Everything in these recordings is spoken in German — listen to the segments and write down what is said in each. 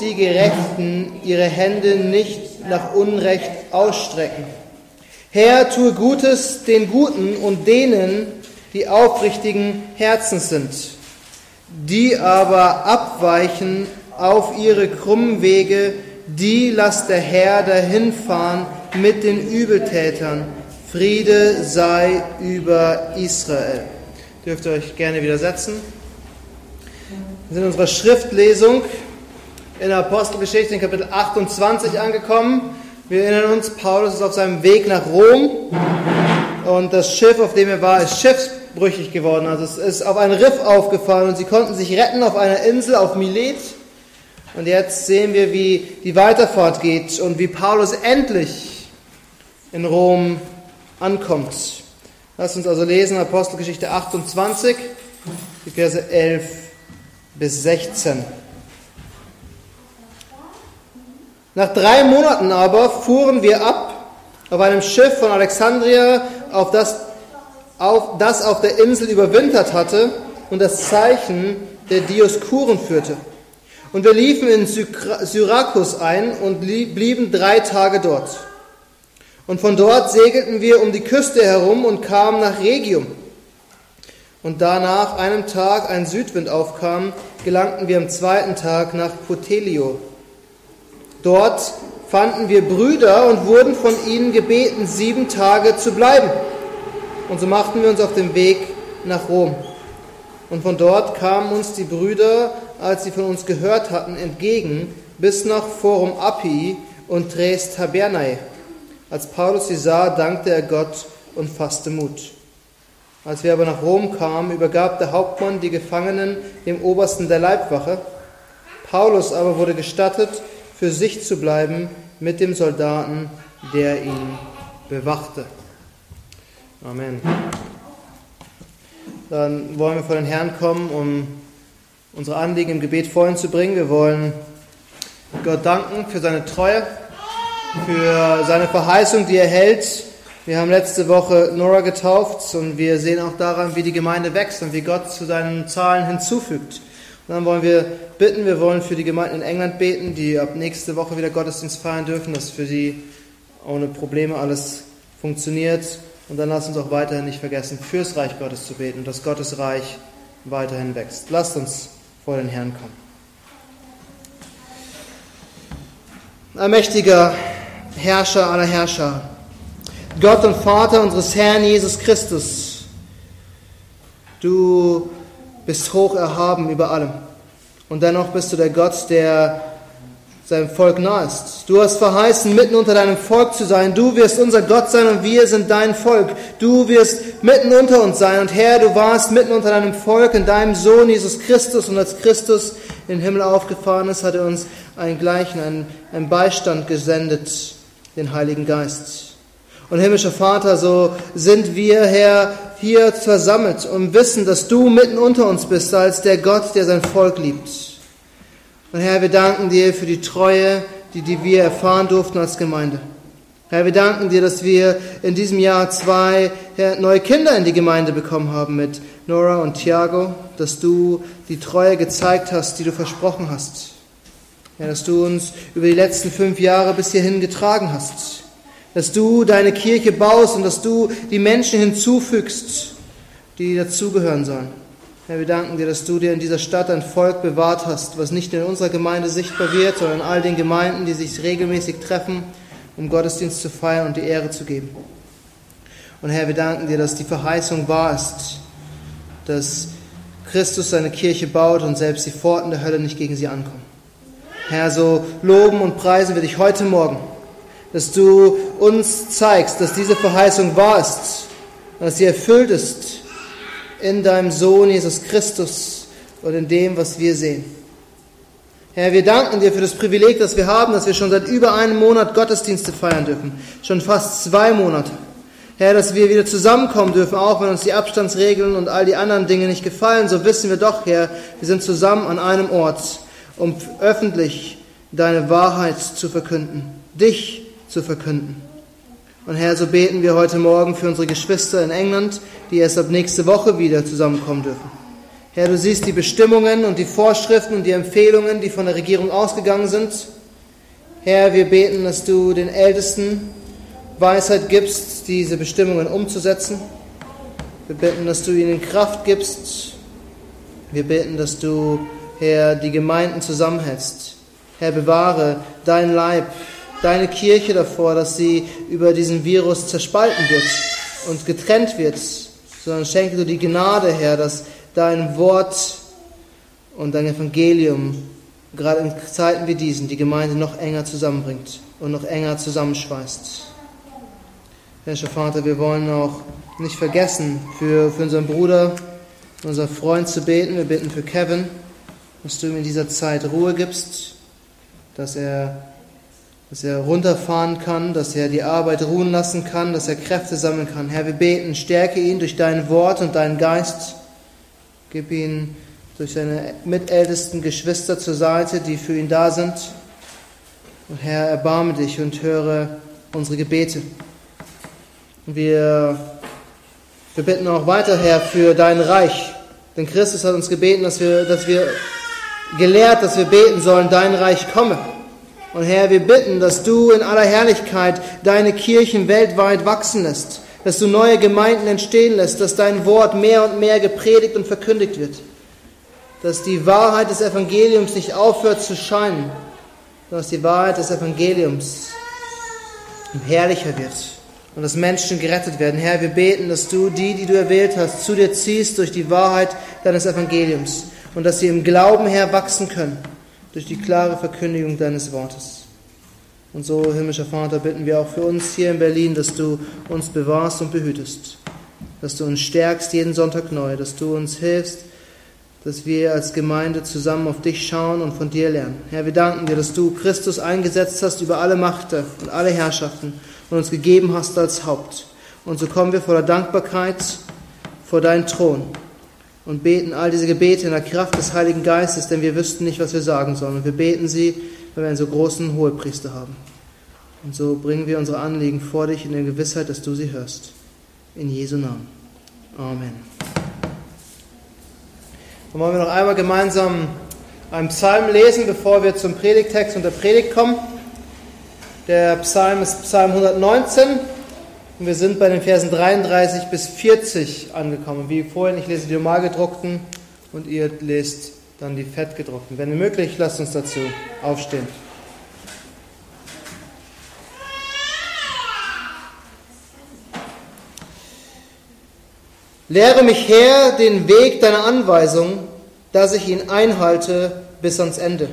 die Gerechten ihre Hände nicht nach Unrecht ausstrecken. Herr, tue Gutes den Guten und denen, die aufrichtigen Herzens sind, die aber abweichen auf ihre krummen Wege, die lasst der Herr dahinfahren mit den Übeltätern. Friede sei über Israel. Dürft ihr euch gerne widersetzen. Wir sind in unserer Schriftlesung in der Apostelgeschichte in Kapitel 28 angekommen. Wir erinnern uns, Paulus ist auf seinem Weg nach Rom und das Schiff, auf dem er war, ist schiffsbrüchig geworden. Also es ist auf ein Riff aufgefahren und sie konnten sich retten auf einer Insel auf Milet. Und jetzt sehen wir, wie die Weiterfahrt geht und wie Paulus endlich in Rom ankommt. Lass uns also lesen, Apostelgeschichte 28, die Verse 11 bis 16. Nach drei Monaten aber fuhren wir ab auf einem Schiff von Alexandria, auf das, auf das auf der Insel überwintert hatte und das Zeichen der Dioskuren führte. Und wir liefen in Syrakus ein und blieben drei Tage dort. Und von dort segelten wir um die Küste herum und kamen nach Regium. Und da nach einem Tag ein Südwind aufkam, gelangten wir am zweiten Tag nach Potelio. Dort fanden wir Brüder und wurden von ihnen gebeten, sieben Tage zu bleiben. Und so machten wir uns auf den Weg nach Rom. Und von dort kamen uns die Brüder, als sie von uns gehört hatten, entgegen, bis nach Forum Appii und Tres Tabernae. Als Paulus sie sah, dankte er Gott und fasste Mut. Als wir aber nach Rom kamen, übergab der Hauptmann die Gefangenen dem Obersten der Leibwache. Paulus aber wurde gestattet, für sich zu bleiben mit dem Soldaten, der ihn bewachte. Amen. Dann wollen wir vor den Herrn kommen, um unsere Anliegen im Gebet vorhin zu bringen. Wir wollen Gott danken für seine Treue, für seine Verheißung, die er hält. Wir haben letzte Woche Nora getauft und wir sehen auch daran, wie die Gemeinde wächst und wie Gott zu seinen Zahlen hinzufügt. Dann wollen wir bitten, wir wollen für die Gemeinden in England beten, die ab nächste Woche wieder Gottesdienst feiern dürfen, dass für sie ohne Probleme alles funktioniert. Und dann lasst uns auch weiterhin nicht vergessen, fürs Reich Gottes zu beten und dass Gottes Reich weiterhin wächst. Lasst uns vor den Herrn kommen. Allmächtiger Herrscher aller Herrscher, Gott und Vater unseres Herrn Jesus Christus, du bist hoch erhaben über allem. Und dennoch bist du der Gott, der seinem Volk nah ist. Du hast verheißen, mitten unter deinem Volk zu sein. Du wirst unser Gott sein und wir sind dein Volk. Du wirst mitten unter uns sein. Und Herr, du warst mitten unter deinem Volk in deinem Sohn Jesus Christus. Und als Christus in den Himmel aufgefahren ist, hat er uns einen gleichen, einen, einen Beistand gesendet, den Heiligen Geist. Und himmlischer Vater, so sind wir, Herr, hier versammelt und wissen, dass du mitten unter uns bist, als der Gott, der sein Volk liebt. Und Herr, wir danken dir für die Treue, die, die wir erfahren durften als Gemeinde. Herr, wir danken dir, dass wir in diesem Jahr zwei neue Kinder in die Gemeinde bekommen haben mit Nora und Thiago, dass du die Treue gezeigt hast, die du versprochen hast. Herr, dass du uns über die letzten fünf Jahre bis hierhin getragen hast dass du deine Kirche baust und dass du die Menschen hinzufügst, die dazugehören sollen. Herr, wir danken dir, dass du dir in dieser Stadt ein Volk bewahrt hast, was nicht nur in unserer Gemeinde sichtbar wird, sondern in all den Gemeinden, die sich regelmäßig treffen, um Gottesdienst zu feiern und die Ehre zu geben. Und Herr, wir danken dir, dass die Verheißung wahr ist, dass Christus seine Kirche baut und selbst die Pforten der Hölle nicht gegen sie ankommen. Herr, so loben und preisen wir dich heute Morgen dass du uns zeigst, dass diese Verheißung wahr ist und dass sie erfüllt ist in deinem Sohn Jesus Christus und in dem, was wir sehen. Herr, wir danken dir für das Privileg, das wir haben, dass wir schon seit über einem Monat Gottesdienste feiern dürfen. Schon fast zwei Monate. Herr, dass wir wieder zusammenkommen dürfen, auch wenn uns die Abstandsregeln und all die anderen Dinge nicht gefallen, so wissen wir doch, Herr, wir sind zusammen an einem Ort, um öffentlich deine Wahrheit zu verkünden. Dich zu verkünden. Und Herr, so beten wir heute Morgen für unsere Geschwister in England, die erst ab nächste Woche wieder zusammenkommen dürfen. Herr, du siehst die Bestimmungen und die Vorschriften und die Empfehlungen, die von der Regierung ausgegangen sind. Herr, wir beten, dass du den Ältesten Weisheit gibst, diese Bestimmungen umzusetzen. Wir bitten, dass du ihnen Kraft gibst. Wir bitten, dass du, Herr, die Gemeinden zusammenhältst. Herr, bewahre dein Leib, deine Kirche davor, dass sie über diesen Virus zerspalten wird und getrennt wird, sondern schenke du die Gnade, Herr, dass dein Wort und dein Evangelium gerade in Zeiten wie diesen die Gemeinde noch enger zusammenbringt und noch enger zusammenschweißt. Herr Vater, wir wollen auch nicht vergessen, für, für unseren Bruder, unseren Freund zu beten. Wir bitten für Kevin, dass du ihm in dieser Zeit Ruhe gibst, dass er, dass er runterfahren kann, dass er die Arbeit ruhen lassen kann, dass er Kräfte sammeln kann. Herr, wir beten, stärke ihn durch dein Wort und deinen Geist. Gib ihn durch seine mitältesten Geschwister zur Seite, die für ihn da sind. Und Herr, erbarme dich und höre unsere Gebete. Wir wir bitten auch weiter, Herr, für dein Reich. Denn Christus hat uns gebeten, dass wir, dass wir gelehrt, dass wir beten sollen, dein Reich komme. Und Herr, wir bitten, dass du in aller Herrlichkeit deine Kirchen weltweit wachsen lässt, dass du neue Gemeinden entstehen lässt, dass dein Wort mehr und mehr gepredigt und verkündigt wird, dass die Wahrheit des Evangeliums nicht aufhört zu scheinen, sondern dass die Wahrheit des Evangeliums herrlicher wird und dass Menschen gerettet werden. Herr, wir beten, dass du die, die du erwählt hast, zu dir ziehst durch die Wahrheit deines Evangeliums und dass sie im Glauben, Herr, wachsen können durch die klare Verkündigung deines Wortes. Und so, himmlischer Vater, bitten wir auch für uns hier in Berlin, dass du uns bewahrst und behütest, dass du uns stärkst jeden Sonntag neu, dass du uns hilfst, dass wir als Gemeinde zusammen auf dich schauen und von dir lernen. Herr, wir danken dir, dass du Christus eingesetzt hast über alle Machte und alle Herrschaften und uns gegeben hast als Haupt. Und so kommen wir voller Dankbarkeit vor deinen Thron und beten all diese Gebete in der Kraft des Heiligen Geistes, denn wir wüssten nicht, was wir sagen sollen. Und wir beten sie, weil wir einen so großen Hohepriester haben. Und so bringen wir unsere Anliegen vor dich in der Gewissheit, dass du sie hörst. In Jesu Namen. Amen. Dann wollen wir noch einmal gemeinsam einen Psalm lesen, bevor wir zum Predigtext und der Predigt kommen. Der Psalm ist Psalm 119 und wir sind bei den Versen 33 bis 40 angekommen. Wie vorhin, ich lese die normal gedruckten und ihr lest dann die fett gedruckten. Wenn möglich, lasst uns dazu aufstehen. Lehre mich her den Weg deiner Anweisung, dass ich ihn einhalte bis ans Ende.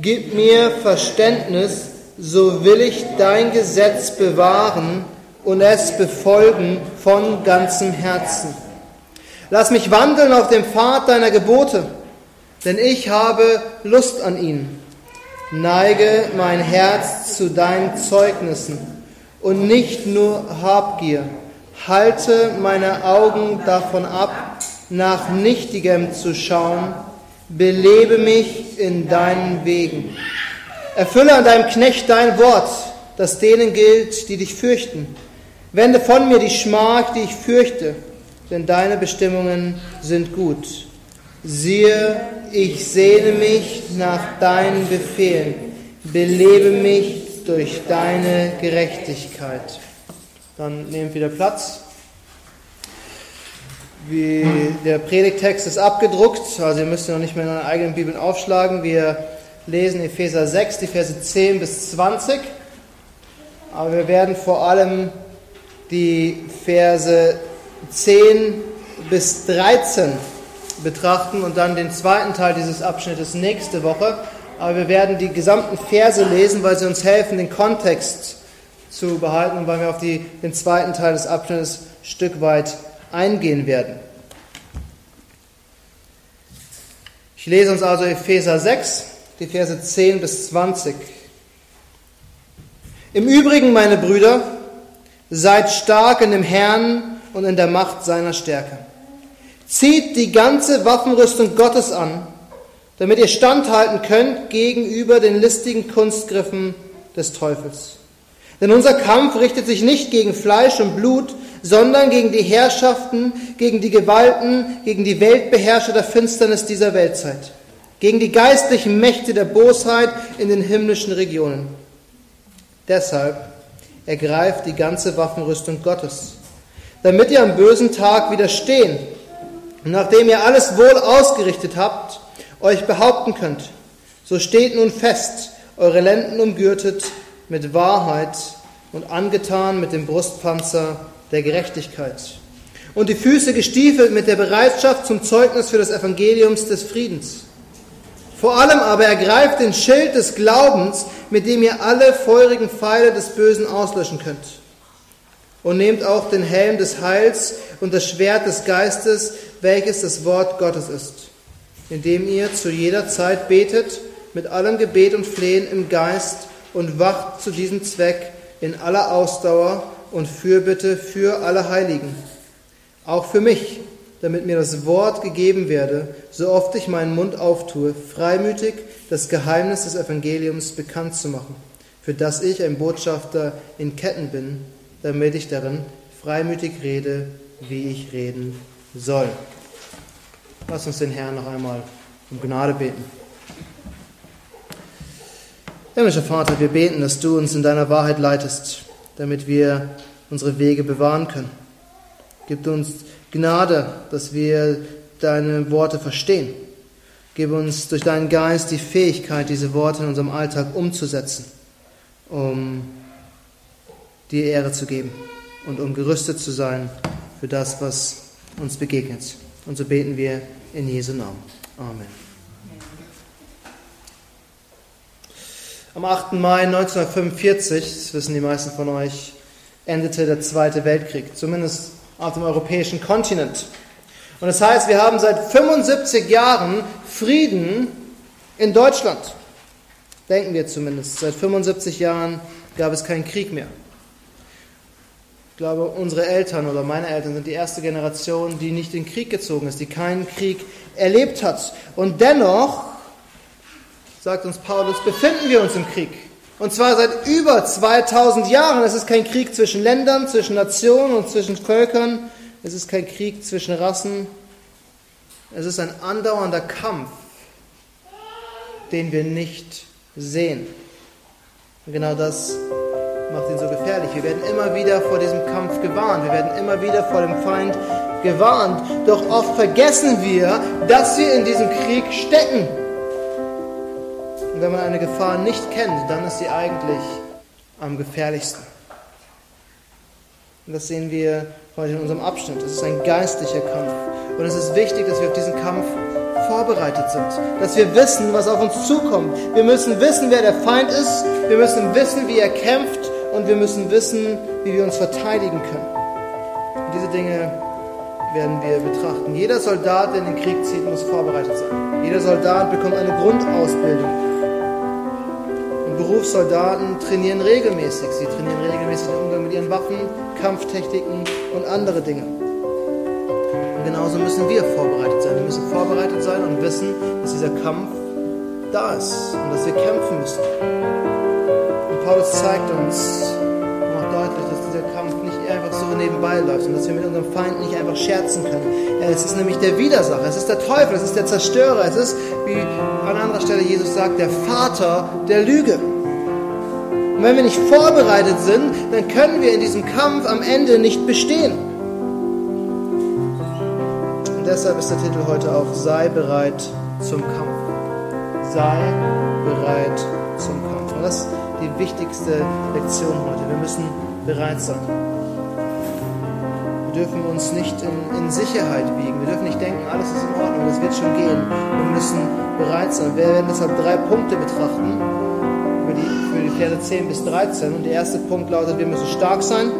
Gib mir Verständnis, so will ich dein Gesetz bewahren und es befolgen von ganzem Herzen. Lass mich wandeln auf dem Pfad deiner Gebote, denn ich habe Lust an ihnen. Neige mein Herz zu deinen Zeugnissen und nicht nur Habgier. Halte meine Augen davon ab, nach Nichtigem zu schauen. Belebe mich in deinen Wegen. Erfülle an deinem Knecht dein Wort, das denen gilt, die dich fürchten. Wende von mir die Schmach, die ich fürchte, denn deine Bestimmungen sind gut. Siehe, ich sehne mich nach deinen Befehlen, belebe mich durch deine Gerechtigkeit. Dann wir wieder Platz. Wie der Predigtext ist abgedruckt, also ihr müsst ihn noch nicht mehr in eurer eigenen Bibeln aufschlagen. Wir lesen Epheser 6, die Verse 10 bis 20. Aber wir werden vor allem die Verse 10 bis 13 betrachten und dann den zweiten Teil dieses Abschnittes nächste Woche. Aber wir werden die gesamten Verse lesen, weil sie uns helfen, den Kontext zu behalten und weil wir auf die, den zweiten Teil des Abschnittes ein Stück weit eingehen werden. Ich lese uns also Epheser 6, die Verse 10 bis 20. Im Übrigen, meine Brüder, seid stark in dem Herrn und in der Macht seiner Stärke. Zieht die ganze Waffenrüstung Gottes an, damit ihr standhalten könnt gegenüber den listigen Kunstgriffen des Teufels. Denn unser Kampf richtet sich nicht gegen Fleisch und Blut, sondern gegen die Herrschaften, gegen die Gewalten, gegen die Weltbeherrscher der Finsternis dieser Weltzeit, gegen die geistlichen Mächte der Bosheit in den himmlischen Regionen. Deshalb ergreift die ganze Waffenrüstung Gottes, damit ihr am bösen Tag widerstehen und nachdem ihr alles wohl ausgerichtet habt, euch behaupten könnt. So steht nun fest, eure Lenden umgürtet mit Wahrheit und angetan mit dem Brustpanzer der Gerechtigkeit und die Füße gestiefelt mit der Bereitschaft zum Zeugnis für das Evangeliums des Friedens. Vor allem aber ergreift den Schild des Glaubens, mit dem ihr alle feurigen Pfeile des Bösen auslöschen könnt. Und nehmt auch den Helm des Heils und das Schwert des Geistes, welches das Wort Gottes ist, indem ihr zu jeder Zeit betet mit allem Gebet und Flehen im Geist und wacht zu diesem Zweck in aller Ausdauer und Fürbitte für alle Heiligen, auch für mich, damit mir das Wort gegeben werde, so oft ich meinen Mund auftue, freimütig das Geheimnis des Evangeliums bekannt zu machen, für das ich ein Botschafter in Ketten bin, damit ich darin freimütig rede, wie ich reden soll. Lass uns den Herrn noch einmal um Gnade beten. Himmlischer Vater, wir beten, dass du uns in deiner Wahrheit leitest, damit wir unsere Wege bewahren können. Gib uns Gnade, dass wir deine Worte verstehen. Gib uns durch deinen Geist die Fähigkeit, diese Worte in unserem Alltag umzusetzen, um dir Ehre zu geben und um gerüstet zu sein für das, was uns begegnet. Und so beten wir in Jesu Namen. Amen. Am 8. Mai 1945, das wissen die meisten von euch, endete der Zweite Weltkrieg, zumindest auf dem europäischen Kontinent. Und das heißt, wir haben seit 75 Jahren Frieden in Deutschland. Denken wir zumindest. Seit 75 Jahren gab es keinen Krieg mehr. Ich glaube, unsere Eltern oder meine Eltern sind die erste Generation, die nicht in den Krieg gezogen ist, die keinen Krieg erlebt hat. Und dennoch sagt uns Paulus, befinden wir uns im Krieg. Und zwar seit über 2000 Jahren. Es ist kein Krieg zwischen Ländern, zwischen Nationen und zwischen Völkern. Es ist kein Krieg zwischen Rassen. Es ist ein andauernder Kampf, den wir nicht sehen. Und genau das macht ihn so gefährlich. Wir werden immer wieder vor diesem Kampf gewarnt. Wir werden immer wieder vor dem Feind gewarnt. Doch oft vergessen wir, dass wir in diesem Krieg stecken. Wenn man eine Gefahr nicht kennt, dann ist sie eigentlich am gefährlichsten. Und das sehen wir heute in unserem Abschnitt. Es ist ein geistlicher Kampf. Und es ist wichtig, dass wir auf diesen Kampf vorbereitet sind. Dass wir wissen, was auf uns zukommt. Wir müssen wissen, wer der Feind ist. Wir müssen wissen, wie er kämpft. Und wir müssen wissen, wie wir uns verteidigen können. Und diese Dinge werden wir betrachten. Jeder Soldat, der in den Krieg zieht, muss vorbereitet sein. Jeder Soldat bekommt eine Grundausbildung. Berufssoldaten trainieren regelmäßig. Sie trainieren regelmäßig den Umgang mit ihren Waffen, Kampftechniken und andere Dinge. Und genauso müssen wir vorbereitet sein. Wir müssen vorbereitet sein und wissen, dass dieser Kampf da ist und dass wir kämpfen müssen. Und Paulus zeigt uns, macht deutlich, dass dieser Kampf nicht einfach so nebenbei läuft und dass wir mit unserem Feind nicht einfach scherzen können. Es ist nämlich der Widersacher, es ist der Teufel, es ist der Zerstörer, es ist, wie an anderer Stelle Jesus sagt, der Vater der Lüge. Und wenn wir nicht vorbereitet sind, dann können wir in diesem Kampf am Ende nicht bestehen. Und deshalb ist der Titel heute auch Sei bereit zum Kampf. Sei bereit zum Kampf. Und das ist die wichtigste Lektion heute. Wir müssen bereit sein. Dürfen uns nicht in, in, Sicherheit wiegen. Wir dürfen nicht denken, alles ist in Ordnung, das wird schon gehen. Wir müssen bereit sein. Wir werden deshalb drei Punkte betrachten für die, für die Verse 10 bis 13. Und der erste Punkt lautet, wir müssen stark sein.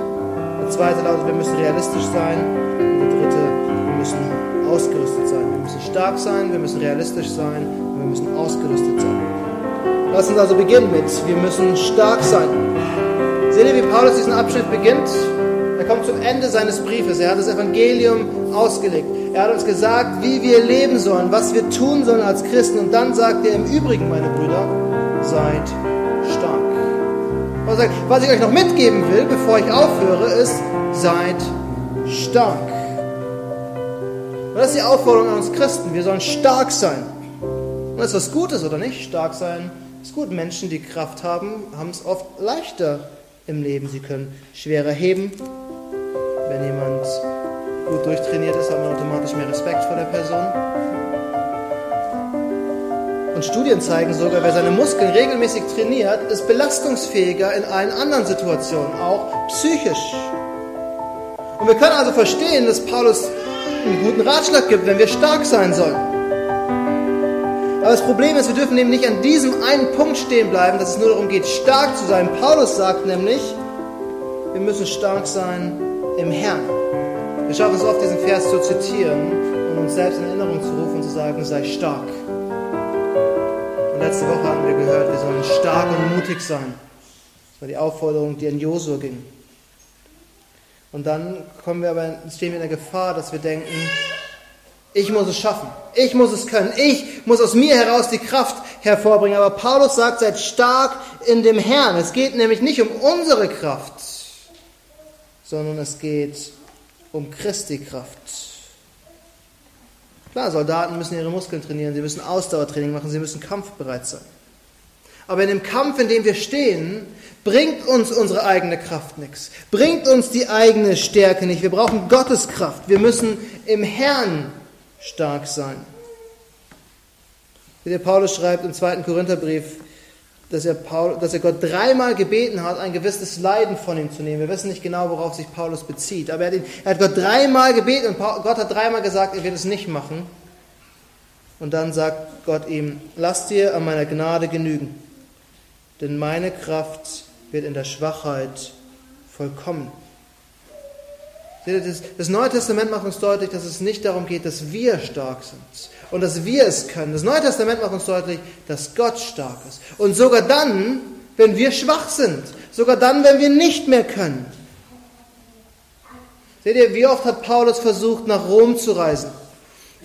Der zweite lautet, wir müssen realistisch sein. Und der dritte, wir müssen ausgerüstet sein. Wir müssen stark sein, wir müssen realistisch sein und wir müssen ausgerüstet sein. Lass uns also beginnen mit, wir müssen stark sein. Seht ihr, wie Paulus diesen Abschnitt beginnt? Er kommt zum Ende seines Briefes. Er hat das Evangelium ausgelegt. Er hat uns gesagt, wie wir leben sollen, was wir tun sollen als Christen. Und dann sagt er im Übrigen, meine Brüder, seid stark. Was ich euch noch mitgeben will, bevor ich aufhöre, ist, seid stark. Und das ist die Aufforderung an uns Christen. Wir sollen stark sein. Und das ist was Gutes, oder nicht? Stark sein ist gut. Menschen, die Kraft haben, haben es oft leichter im Leben. Sie können schwerer heben. Wenn jemand gut durchtrainiert ist, hat man automatisch mehr Respekt vor der Person. Und Studien zeigen sogar, wer seine Muskeln regelmäßig trainiert, ist belastungsfähiger in allen anderen Situationen, auch psychisch. Und wir können also verstehen, dass Paulus einen guten Ratschlag gibt, wenn wir stark sein sollen. Aber das Problem ist, wir dürfen eben nicht an diesem einen Punkt stehen bleiben, dass es nur darum geht, stark zu sein. Paulus sagt nämlich, wir müssen stark sein im Herrn. Wir schaffen es oft, diesen Vers zu zitieren und uns selbst in Erinnerung zu rufen und zu sagen, sei stark. Und letzte Woche haben wir gehört, wir sollen stark und mutig sein. Das war die Aufforderung, die an Josua ging. Und dann kommen wir aber, stehen wir in der Gefahr, dass wir denken, ich muss es schaffen, ich muss es können, ich muss aus mir heraus die Kraft hervorbringen. Aber Paulus sagt, seid stark in dem Herrn. Es geht nämlich nicht um unsere Kraft, sondern es geht um Christi Kraft. Klar, Soldaten müssen ihre Muskeln trainieren, sie müssen Ausdauertraining machen, sie müssen kampfbereit sein. Aber in dem Kampf, in dem wir stehen, bringt uns unsere eigene Kraft nichts, bringt uns die eigene Stärke nicht. Wir brauchen Gottes Kraft. Wir müssen im Herrn stark sein. Wie der Paulus schreibt im zweiten Korintherbrief, dass er, Paul, dass er Gott dreimal gebeten hat, ein gewisses Leiden von ihm zu nehmen. Wir wissen nicht genau, worauf sich Paulus bezieht, aber er hat, ihn, er hat Gott dreimal gebeten und Gott hat dreimal gesagt, er wird es nicht machen. Und dann sagt Gott ihm, lass dir an meiner Gnade genügen, denn meine Kraft wird in der Schwachheit vollkommen. Das Neue Testament macht uns deutlich, dass es nicht darum geht, dass wir stark sind und dass wir es können. Das Neue Testament macht uns deutlich, dass Gott stark ist. Und sogar dann, wenn wir schwach sind, sogar dann, wenn wir nicht mehr können. Seht ihr, wie oft hat Paulus versucht, nach Rom zu reisen?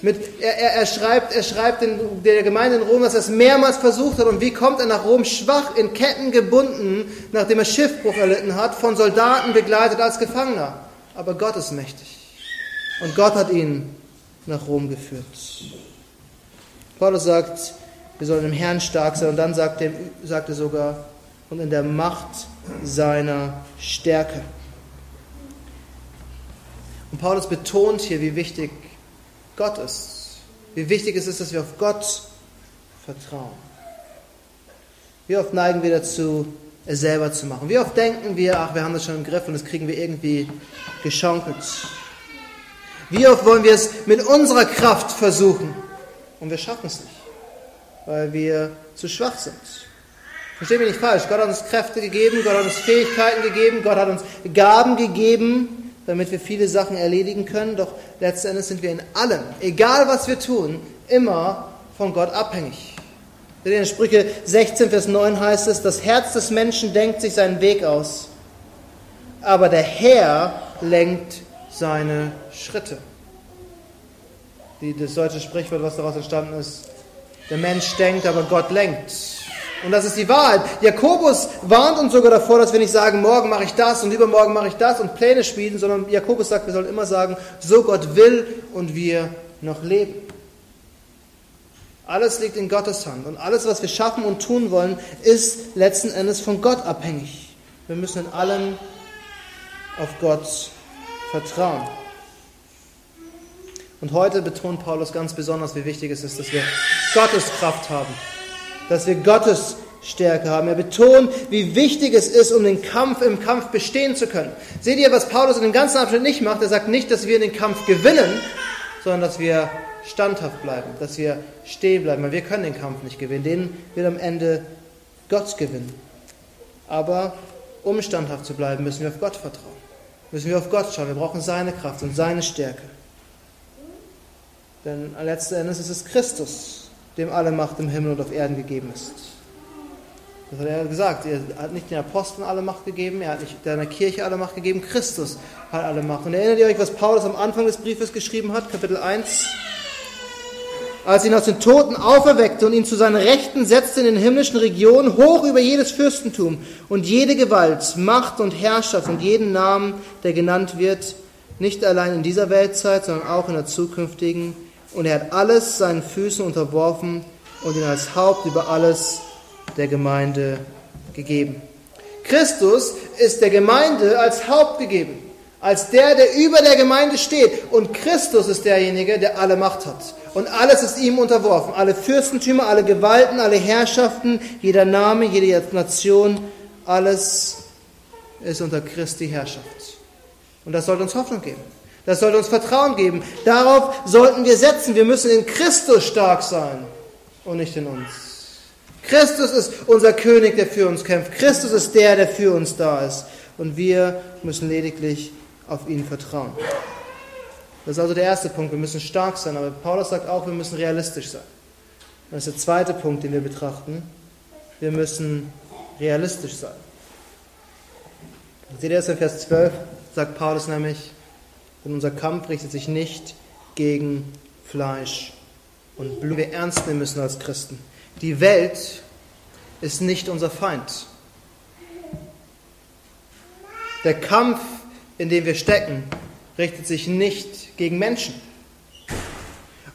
Mit, er, er, er, schreibt, er schreibt in der Gemeinde in Rom, dass er es mehrmals versucht hat. Und wie kommt er nach Rom? Schwach, in Ketten gebunden, nachdem er Schiffbruch erlitten hat, von Soldaten begleitet als Gefangener. Aber Gott ist mächtig. Und Gott hat ihn nach Rom geführt. Paulus sagt, wir sollen im Herrn stark sein. Und dann sagt er, sagt er sogar, und in der Macht seiner Stärke. Und Paulus betont hier, wie wichtig Gott ist. Wie wichtig es ist, dass wir auf Gott vertrauen. Wie oft neigen wir dazu, es selber zu machen? Wie oft denken wir, ach, wir haben das schon im Griff und das kriegen wir irgendwie geschaukelt? Wie oft wollen wir es mit unserer Kraft versuchen und wir schaffen es nicht, weil wir zu schwach sind? Versteht mich nicht falsch, Gott hat uns Kräfte gegeben, Gott hat uns Fähigkeiten gegeben, Gott hat uns Gaben gegeben, damit wir viele Sachen erledigen können. Doch letztendlich sind wir in allem, egal was wir tun, immer von Gott abhängig. In Sprüche 16, Vers 9 heißt es, das Herz des Menschen denkt sich seinen Weg aus, aber der Herr lenkt seine Schritte. Die, das deutsche Sprichwort, was daraus entstanden ist, der Mensch denkt, aber Gott lenkt. Und das ist die Wahrheit. Jakobus warnt uns sogar davor, dass wir nicht sagen, morgen mache ich das und übermorgen mache ich das und Pläne schmieden, sondern Jakobus sagt, wir sollen immer sagen, so Gott will und wir noch leben. Alles liegt in Gottes Hand und alles, was wir schaffen und tun wollen, ist letzten Endes von Gott abhängig. Wir müssen in allem auf Gott vertrauen. Und heute betont Paulus ganz besonders, wie wichtig es ist, dass wir Gottes Kraft haben dass wir Gottes Stärke haben. Er betont, wie wichtig es ist, um den Kampf im Kampf bestehen zu können. Seht ihr, was Paulus in dem ganzen Abschnitt nicht macht? Er sagt nicht, dass wir den Kampf gewinnen, sondern dass wir standhaft bleiben, dass wir stehen bleiben, weil wir können den Kampf nicht gewinnen. Den wird am Ende Gott gewinnen. Aber um standhaft zu bleiben, müssen wir auf Gott vertrauen. Müssen wir auf Gott schauen. Wir brauchen seine Kraft und seine Stärke. Denn letzten Endes ist es Christus, dem alle Macht im Himmel und auf Erden gegeben ist. Das hat er gesagt. Er hat nicht den Aposteln alle Macht gegeben, er hat nicht deiner Kirche alle Macht gegeben, Christus hat alle Macht. Und erinnert ihr euch, was Paulus am Anfang des Briefes geschrieben hat, Kapitel 1? Als ihn aus den Toten auferweckte und ihn zu seinen Rechten setzte in den himmlischen Regionen, hoch über jedes Fürstentum und jede Gewalt, Macht und Herrschaft und jeden Namen, der genannt wird, Nicht allein in dieser Weltzeit, sondern auch in der zukünftigen. Und er hat alles seinen Füßen unterworfen und ihn als Haupt über alles der Gemeinde gegeben. Christus ist der Gemeinde als Haupt gegeben, als der, der über der Gemeinde steht. Und Christus ist derjenige, der alle Macht hat. Und alles ist ihm unterworfen. Alle Fürstentümer, alle Gewalten, alle Herrschaften, jeder Name, jede Nation, alles ist unter Christi Herrschaft. Und das sollte uns Hoffnung geben. Das sollte uns Vertrauen geben. Darauf sollten wir setzen. Wir müssen in Christus stark sein und nicht in uns. Christus ist unser König, der für uns kämpft. Christus ist der, der für uns da ist. Und wir müssen lediglich auf ihn vertrauen. Das ist also der erste Punkt. Wir müssen stark sein. Aber Paulus sagt auch, wir müssen realistisch sein. Das ist der zweite Punkt, den wir betrachten. Wir müssen realistisch sein. Seht ihr das in Vers 12? Sagt Paulus nämlich, denn unser Kampf richtet sich nicht gegen Fleisch und Blut. Wir ernst nehmen müssen als Christen. Die Welt ist nicht unser Feind. Der Kampf, in dem wir stecken, richtet sich nicht gegen Menschen.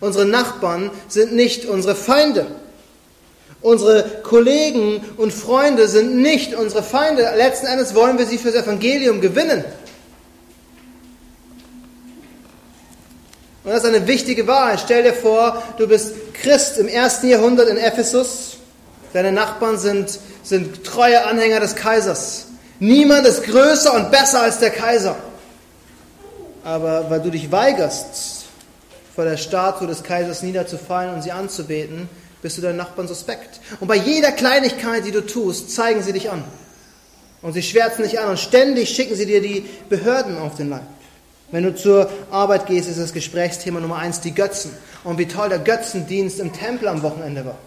Unsere Nachbarn sind nicht unsere Feinde. Unsere Kollegen und Freunde sind nicht unsere Feinde. Letzten Endes wollen wir sie fürs Evangelium gewinnen. Und das ist eine wichtige Wahrheit. Stell dir vor, du bist Christ im ersten Jahrhundert in Ephesus. Deine Nachbarn sind, sind treue Anhänger des Kaisers. Niemand ist größer und besser als der Kaiser. Aber weil du dich weigerst, vor der Statue des Kaisers niederzufallen und sie anzubeten, bist du deinen Nachbarn suspekt. Und bei jeder Kleinigkeit, die du tust, zeigen sie dich an. Und sie schwärzen dich an und ständig schicken sie dir die Behörden auf den Leib. Wenn du zur Arbeit gehst, ist das Gesprächsthema Nummer eins die Götzen. Und wie toll der Götzendienst im Tempel am Wochenende war.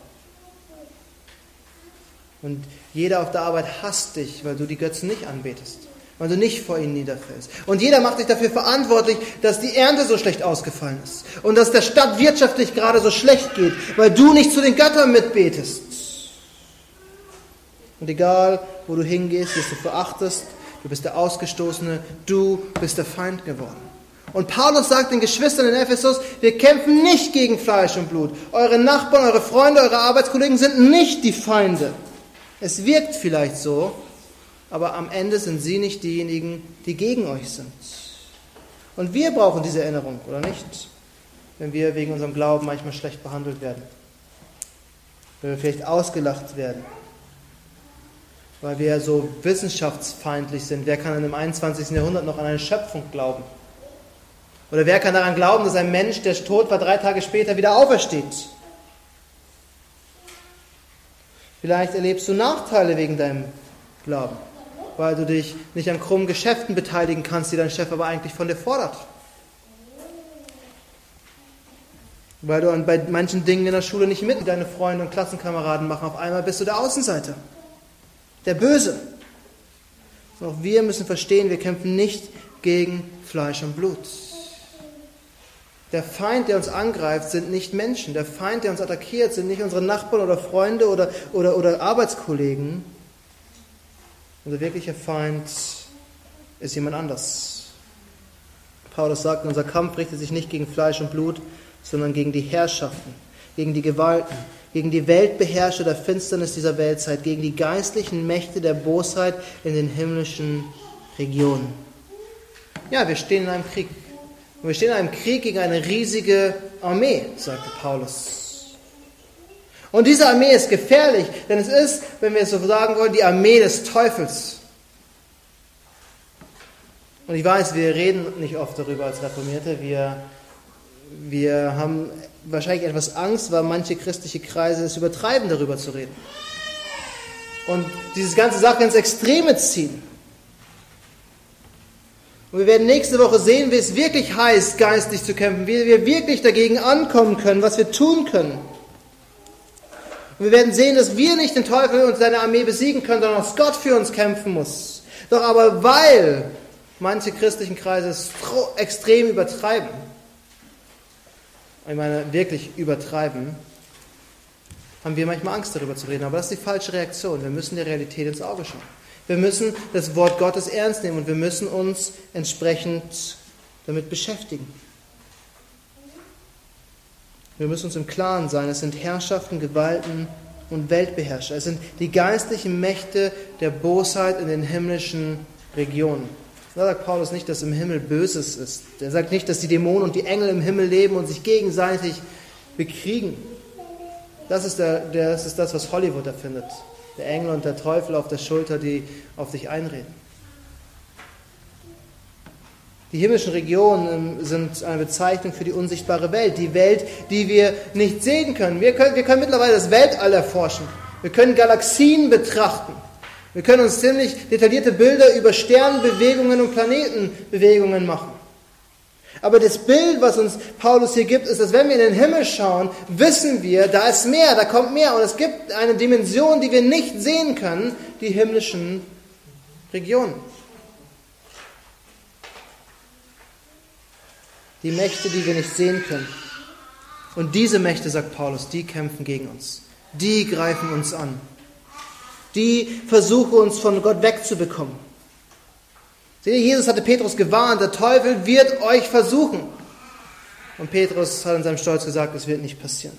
Und jeder auf der Arbeit hasst dich, weil du die Götzen nicht anbetest weil du nicht vor ihnen niederfällst. Und jeder macht sich dafür verantwortlich, dass die Ernte so schlecht ausgefallen ist und dass der Stadt wirtschaftlich gerade so schlecht geht, weil du nicht zu den Göttern mitbetest. Und egal, wo du hingehst, wirst du verachtest, du bist der Ausgestoßene, du bist der Feind geworden. Und Paulus sagt den Geschwistern in Ephesus, wir kämpfen nicht gegen Fleisch und Blut. Eure Nachbarn, eure Freunde, eure Arbeitskollegen sind nicht die Feinde. Es wirkt vielleicht so, aber am Ende sind sie nicht diejenigen, die gegen euch sind. Und wir brauchen diese Erinnerung, oder nicht? Wenn wir wegen unserem Glauben manchmal schlecht behandelt werden. Wenn wir vielleicht ausgelacht werden. Weil wir so wissenschaftsfeindlich sind. Wer kann im 21. Jahrhundert noch an eine Schöpfung glauben? Oder wer kann daran glauben, dass ein Mensch, der tot war, drei Tage später wieder aufersteht? Vielleicht erlebst du Nachteile wegen deinem Glauben weil du dich nicht an krummen Geschäften beteiligen kannst, die dein Chef aber eigentlich von dir fordert. Weil du bei manchen Dingen in der Schule nicht mit deine Freunde und Klassenkameraden machen. Auf einmal bist du der Außenseiter. Der Böse. Und auch wir müssen verstehen, wir kämpfen nicht gegen Fleisch und Blut. Der Feind, der uns angreift, sind nicht Menschen. Der Feind, der uns attackiert, sind nicht unsere Nachbarn oder Freunde oder, oder, oder Arbeitskollegen, unser wirklicher Feind ist jemand anders. Paulus sagt, unser Kampf richtet sich nicht gegen Fleisch und Blut, sondern gegen die Herrschaften, gegen die Gewalten, gegen die Weltbeherrscher der Finsternis dieser Weltzeit, gegen die geistlichen Mächte der Bosheit in den himmlischen Regionen. Ja, wir stehen in einem Krieg. Und wir stehen in einem Krieg gegen eine riesige Armee, sagte Paulus. Und diese Armee ist gefährlich, denn es ist, wenn wir es so sagen wollen, die Armee des Teufels. Und ich weiß, wir reden nicht oft darüber als Reformierte. Wir, wir haben wahrscheinlich etwas Angst, weil manche christliche Kreise es übertreiben, darüber zu reden. Und diese ganze Sache ins Extreme ziehen. Und wir werden nächste Woche sehen, wie es wirklich heißt, geistig zu kämpfen, wie wir wirklich dagegen ankommen können, was wir tun können. Und wir werden sehen, dass wir nicht den Teufel und seine Armee besiegen können, sondern dass Gott für uns kämpfen muss. Doch aber weil manche christlichen Kreise es extrem übertreiben, ich meine wirklich übertreiben, haben wir manchmal Angst darüber zu reden. Aber das ist die falsche Reaktion. Wir müssen der Realität ins Auge schauen. Wir müssen das Wort Gottes ernst nehmen und wir müssen uns entsprechend damit beschäftigen. Wir müssen uns im Klaren sein, es sind Herrschaften, Gewalten und Weltbeherrscher. Es sind die geistlichen Mächte der Bosheit in den himmlischen Regionen. Da sagt Paulus nicht, dass im Himmel Böses ist. Er sagt nicht, dass die Dämonen und die Engel im Himmel leben und sich gegenseitig bekriegen. Das ist, der, das, ist das, was Hollywood erfindet. Der Engel und der Teufel auf der Schulter, die auf dich einreden. Die himmlischen Regionen ähm, sind eine Bezeichnung für die unsichtbare Welt, die Welt, die wir nicht sehen können. Wir können, wir können mittlerweile das Weltall erforschen. Wir können Galaxien betrachten. Wir können uns ziemlich detaillierte Bilder über Sternbewegungen und Planetenbewegungen machen. Aber das Bild, was uns Paulus hier gibt, ist, dass wenn wir in den Himmel schauen, wissen wir, da ist mehr, da kommt mehr. Und es gibt eine Dimension, die wir nicht sehen können, die himmlischen Regionen. Die Mächte, die wir nicht sehen können. Und diese Mächte, sagt Paulus, die kämpfen gegen uns. Die greifen uns an. Die versuchen uns von Gott wegzubekommen. Seht ihr, Jesus hatte Petrus gewarnt, der Teufel wird euch versuchen. Und Petrus hat in seinem Stolz gesagt, es wird nicht passieren.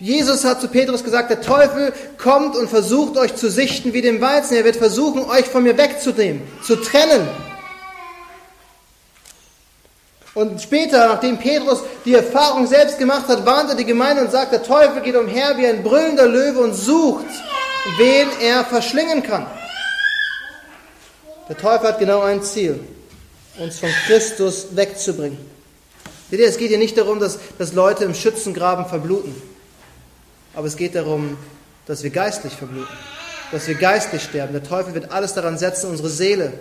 Jesus hat zu Petrus gesagt, der Teufel kommt und versucht euch zu sichten wie dem Weizen. Er wird versuchen, euch von mir wegzunehmen, zu trennen. Und später, nachdem Petrus die Erfahrung selbst gemacht hat, warnt er die Gemeinde und sagt, der Teufel geht umher wie ein brüllender Löwe und sucht, wen er verschlingen kann. Der Teufel hat genau ein Ziel, uns von Christus wegzubringen. Seht ihr, es geht hier nicht darum, dass, dass Leute im Schützengraben verbluten, aber es geht darum, dass wir geistlich verbluten, dass wir geistlich sterben. Der Teufel wird alles daran setzen, unsere Seele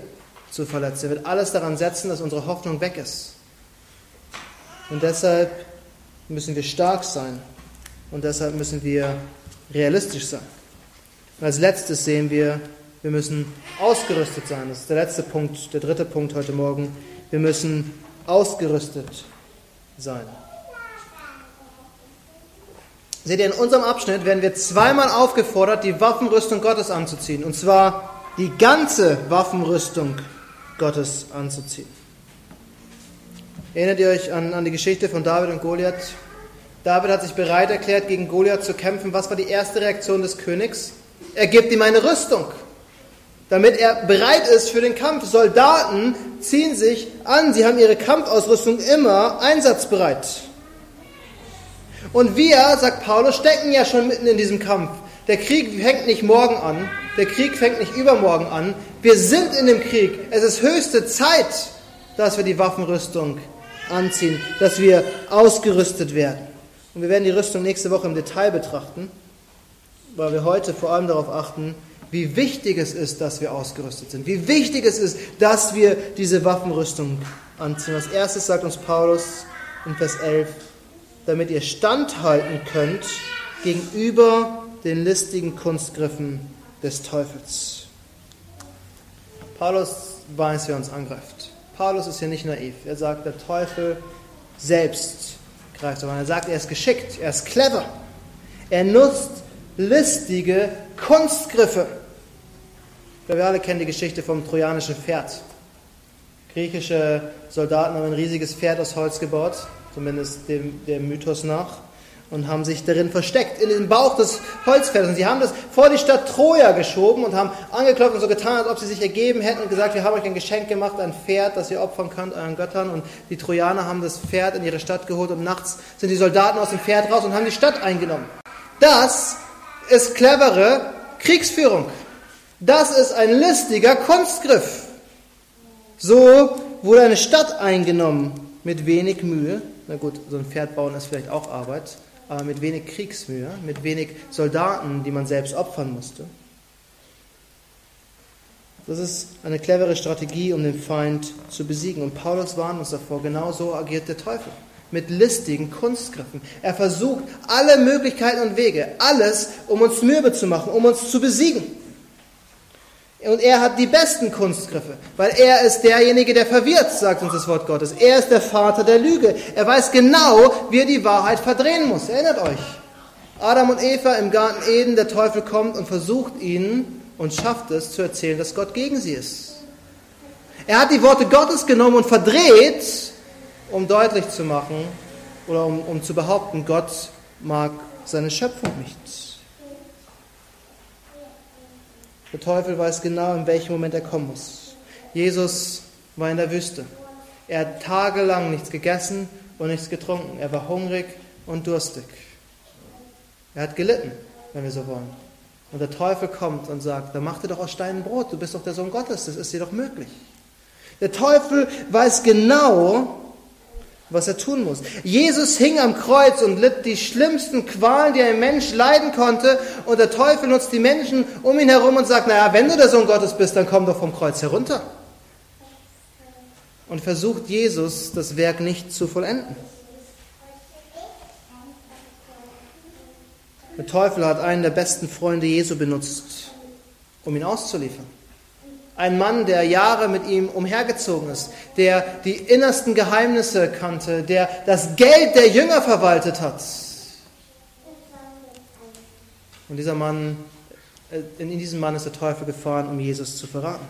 zu verletzen. Er wird alles daran setzen, dass unsere Hoffnung weg ist. Und deshalb müssen wir stark sein und deshalb müssen wir realistisch sein. Und als letztes sehen wir, wir müssen ausgerüstet sein. Das ist der letzte Punkt, der dritte Punkt heute Morgen. Wir müssen ausgerüstet sein. Seht ihr, in unserem Abschnitt werden wir zweimal aufgefordert, die Waffenrüstung Gottes anzuziehen. Und zwar die ganze Waffenrüstung Gottes anzuziehen. Erinnert ihr euch an, an die Geschichte von David und Goliath? David hat sich bereit erklärt, gegen Goliath zu kämpfen. Was war die erste Reaktion des Königs? Er gibt ihm eine Rüstung damit er bereit ist für den Kampf. Soldaten ziehen sich an, sie haben ihre Kampfausrüstung immer einsatzbereit. Und wir, sagt Paulus, stecken ja schon mitten in diesem Kampf. Der Krieg fängt nicht morgen an, der Krieg fängt nicht übermorgen an. Wir sind in dem Krieg. Es ist höchste Zeit, dass wir die Waffenrüstung anziehen, dass wir ausgerüstet werden. Und wir werden die Rüstung nächste Woche im Detail betrachten, weil wir heute vor allem darauf achten, wie wichtig es ist, dass wir ausgerüstet sind, wie wichtig es ist, dass wir diese Waffenrüstung anziehen. Als erstes sagt uns Paulus in Vers 11, damit ihr standhalten könnt gegenüber den listigen Kunstgriffen des Teufels. Paulus weiß, wer uns angreift. Paulus ist hier nicht naiv. Er sagt, der Teufel selbst greift, sondern er sagt, er ist geschickt, er ist clever. Er nutzt listige Kunstgriffe. Wir alle kennen die Geschichte vom trojanischen Pferd. Griechische Soldaten haben ein riesiges Pferd aus Holz gebaut, zumindest dem, dem Mythos nach, und haben sich darin versteckt, in den Bauch des. Und sie haben das vor die Stadt Troja geschoben und haben angeklopft und so getan, als ob sie sich ergeben hätten und gesagt, wir haben euch ein Geschenk gemacht, ein Pferd, das ihr opfern könnt euren Göttern. Und die Trojaner haben das Pferd in ihre Stadt geholt und nachts sind die Soldaten aus dem Pferd raus und haben die Stadt eingenommen. Das ist clevere Kriegsführung. Das ist ein listiger Kunstgriff. So wurde eine Stadt eingenommen mit wenig Mühe. Na gut, so ein Pferd bauen ist vielleicht auch Arbeit, aber mit wenig Kriegsmühe, mit wenig Soldaten, die man selbst opfern musste. Das ist eine clevere Strategie, um den Feind zu besiegen. Und Paulus warnt uns davor, genau so agiert der Teufel. Mit listigen Kunstgriffen. Er versucht alle Möglichkeiten und Wege, alles, um uns mürbe zu machen, um uns zu besiegen. Und er hat die besten Kunstgriffe, weil er ist derjenige, der verwirrt, sagt uns das Wort Gottes. Er ist der Vater der Lüge. Er weiß genau, wie er die Wahrheit verdrehen muss. Erinnert euch. Adam und Eva im Garten Eden, der Teufel kommt und versucht ihnen und schafft es zu erzählen, dass Gott gegen sie ist. Er hat die Worte Gottes genommen und verdreht, um deutlich zu machen oder um, um zu behaupten, Gott mag seine Schöpfung nicht. Der Teufel weiß genau, in welchem Moment er kommen muss. Jesus war in der Wüste. Er hat tagelang nichts gegessen und nichts getrunken. Er war hungrig und durstig. Er hat gelitten, wenn wir so wollen. Und der Teufel kommt und sagt, dann mach dir doch aus Steinen Brot, du bist doch der Sohn Gottes, das ist dir doch möglich. Der Teufel weiß genau, was er tun muss. Jesus hing am Kreuz und litt die schlimmsten Qualen, die ein Mensch leiden konnte. Und der Teufel nutzt die Menschen um ihn herum und sagt, naja, wenn du der Sohn Gottes bist, dann komm doch vom Kreuz herunter. Und versucht Jesus, das Werk nicht zu vollenden. Der Teufel hat einen der besten Freunde Jesu benutzt, um ihn auszuliefern. Ein Mann, der Jahre mit ihm umhergezogen ist, der die innersten Geheimnisse kannte, der das Geld der Jünger verwaltet hat. Und dieser Mann, äh, in diesen Mann ist der Teufel gefahren, um Jesus zu verraten.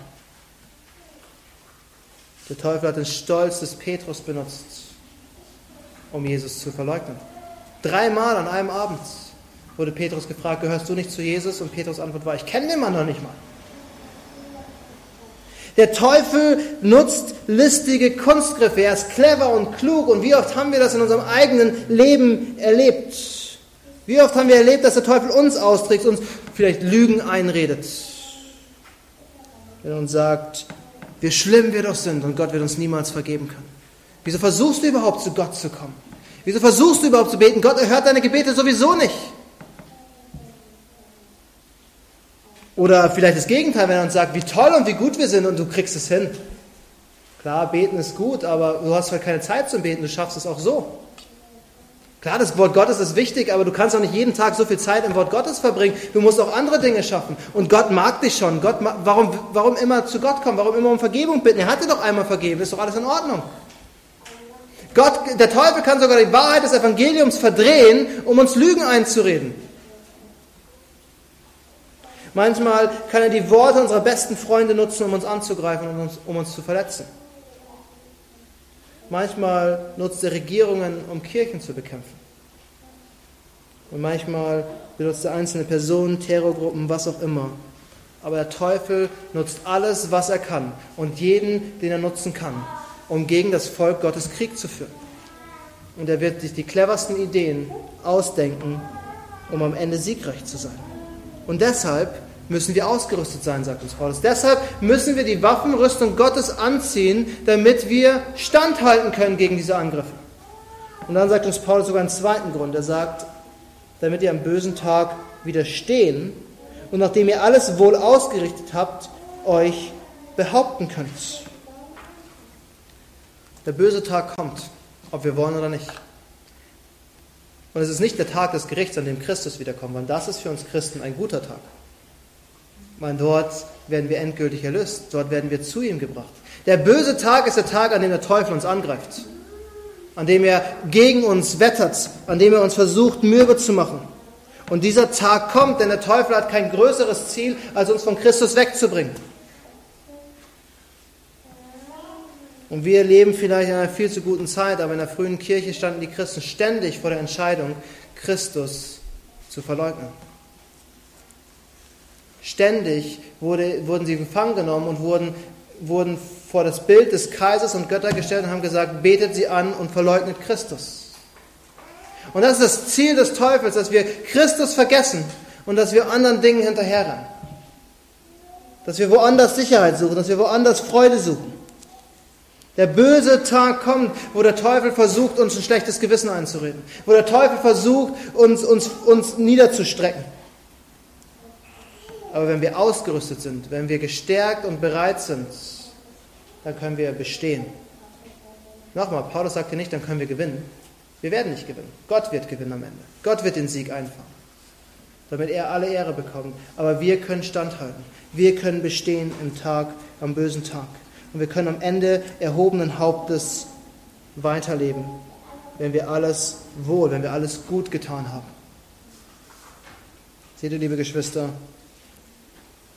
Der Teufel hat den Stolz des Petrus benutzt, um Jesus zu verleugnen. Dreimal an einem Abend wurde Petrus gefragt, gehörst du nicht zu Jesus? Und Petrus Antwort war, ich kenne den Mann noch nicht mal. Der Teufel nutzt listige Kunstgriffe. Er ist clever und klug. Und wie oft haben wir das in unserem eigenen Leben erlebt? Wie oft haben wir erlebt, dass der Teufel uns austrägt, uns vielleicht Lügen einredet? Wenn er uns sagt, wie schlimm wir doch sind und Gott wird uns niemals vergeben können. Wieso versuchst du überhaupt zu Gott zu kommen? Wieso versuchst du überhaupt zu beten? Gott erhört deine Gebete sowieso nicht. Oder vielleicht das Gegenteil, wenn er uns sagt, wie toll und wie gut wir sind und du kriegst es hin. Klar, beten ist gut, aber du hast halt keine Zeit zum Beten, du schaffst es auch so. Klar, das Wort Gottes ist wichtig, aber du kannst auch nicht jeden Tag so viel Zeit im Wort Gottes verbringen. Du musst auch andere Dinge schaffen. Und Gott mag dich schon. Gott, warum, warum immer zu Gott kommen? Warum immer um Vergebung bitten? Er hat dir doch einmal vergeben. Ist doch alles in Ordnung. Gott, der Teufel kann sogar die Wahrheit des Evangeliums verdrehen, um uns Lügen einzureden. Manchmal kann er die Worte unserer besten Freunde nutzen, um uns anzugreifen und uns, um uns zu verletzen. Manchmal nutzt er Regierungen, um Kirchen zu bekämpfen. Und manchmal benutzt er einzelne Personen, Terrorgruppen, was auch immer. Aber der Teufel nutzt alles, was er kann und jeden, den er nutzen kann, um gegen das Volk Gottes Krieg zu führen. Und er wird sich die cleversten Ideen ausdenken, um am Ende siegreich zu sein. Und deshalb müssen wir ausgerüstet sein, sagt uns Paulus. Deshalb müssen wir die Waffenrüstung Gottes anziehen, damit wir standhalten können gegen diese Angriffe. Und dann sagt uns Paulus sogar einen zweiten Grund. Er sagt, damit ihr am bösen Tag widerstehen und nachdem ihr alles wohl ausgerichtet habt, euch behaupten könnt. Der böse Tag kommt, ob wir wollen oder nicht. Und es ist nicht der Tag des Gerichts, an dem Christus wiederkommt, weil das ist für uns Christen ein guter Tag. Weil dort werden wir endgültig erlöst, dort werden wir zu ihm gebracht. Der böse Tag ist der Tag, an dem der Teufel uns angreift, an dem er gegen uns wettert, an dem er uns versucht, mürbe zu machen. Und dieser Tag kommt, denn der Teufel hat kein größeres Ziel, als uns von Christus wegzubringen. Und wir leben vielleicht in einer viel zu guten Zeit, aber in der frühen Kirche standen die Christen ständig vor der Entscheidung, Christus zu verleugnen. Ständig wurde, wurden sie gefangen genommen und wurden, wurden vor das Bild des Kaisers und Götter gestellt und haben gesagt, betet sie an und verleugnet Christus. Und das ist das Ziel des Teufels, dass wir Christus vergessen und dass wir anderen Dingen hinterherrennen. Dass wir woanders Sicherheit suchen, dass wir woanders Freude suchen. Der böse Tag kommt, wo der Teufel versucht, uns ein schlechtes Gewissen einzureden. Wo der Teufel versucht, uns, uns, uns niederzustrecken. Aber wenn wir ausgerüstet sind, wenn wir gestärkt und bereit sind, dann können wir bestehen. Nochmal, Paulus sagt hier nicht, dann können wir gewinnen. Wir werden nicht gewinnen. Gott wird gewinnen am Ende. Gott wird den Sieg einfahren, damit er alle Ehre bekommt. Aber wir können standhalten. Wir können bestehen im Tag, am bösen Tag. Und wir können am Ende erhobenen Hauptes weiterleben, wenn wir alles wohl, wenn wir alles gut getan haben. Seht ihr, liebe Geschwister,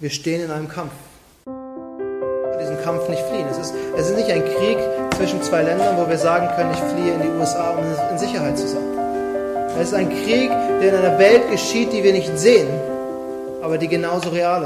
wir stehen in einem Kampf. Diesen Kampf nicht fliehen. Es ist, es ist nicht ein Krieg zwischen zwei Ländern, wo wir sagen können, ich fliehe in die USA, um in Sicherheit zu sein. Es ist ein Krieg, der in einer Welt geschieht, die wir nicht sehen, aber die genauso real